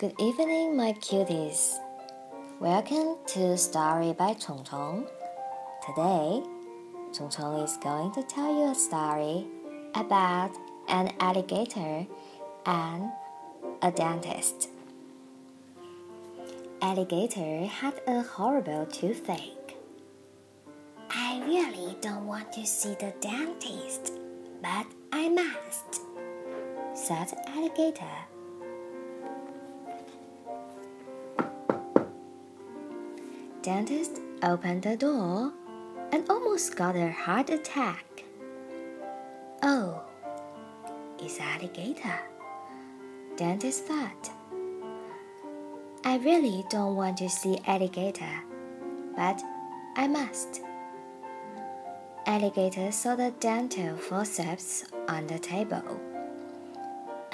Good evening, my cuties. Welcome to Story by Chong Chong. Today, Chong Chong is going to tell you a story about an alligator and a dentist. Alligator had a horrible toothache. I really don't want to see the dentist, but I must, said Alligator. Dentist opened the door and almost got a heart attack. Oh, it's alligator. Dentist thought. I really don't want to see alligator, but I must. Alligator saw the dental forceps on the table.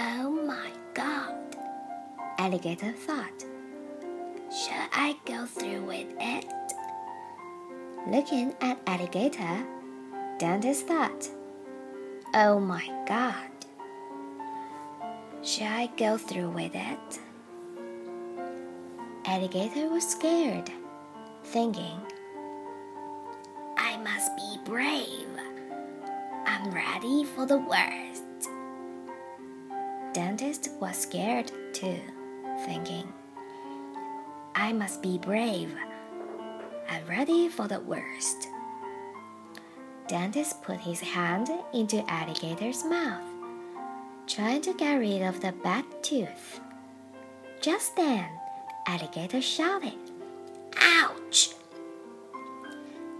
Oh my god, Alligator thought. Shall I go through with it? Looking at Alligator, Dentist thought, Oh my god. Shall I go through with it? Alligator was scared, thinking, I must be brave. I'm ready for the worst. Dentist was scared too, thinking, I must be brave. I'm ready for the worst. Dentist put his hand into Alligator's mouth, trying to get rid of the bad tooth. Just then, Alligator shouted, Ouch!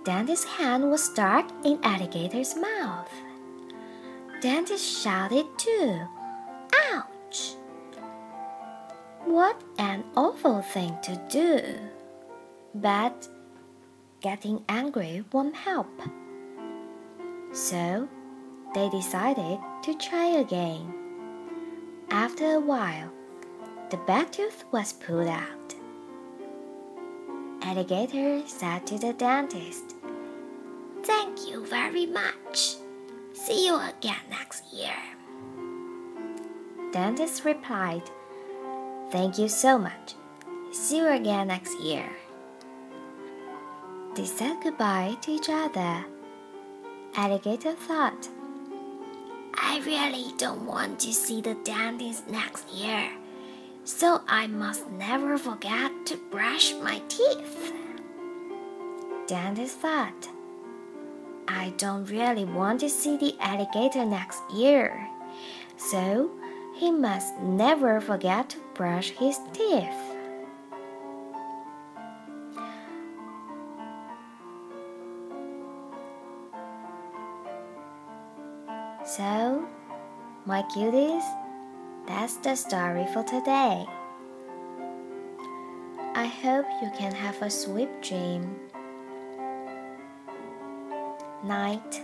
Dentist's hand was stuck in Alligator's mouth. Dentist shouted too, Ouch! What an awful thing to do! But getting angry won't help. So they decided to try again. After a while, the bad tooth was pulled out. Alligator said to the dentist, Thank you very much. See you again next year. Dentist replied, Thank you so much. See you again next year. They said goodbye to each other. Alligator thought, I really don't want to see the dentist next year so I must never forget to brush my teeth. Dentist thought, I don't really want to see the alligator next year, so he must never forget to brush his teeth. So, my cuties, that's the story for today. I hope you can have a sweet dream. Night.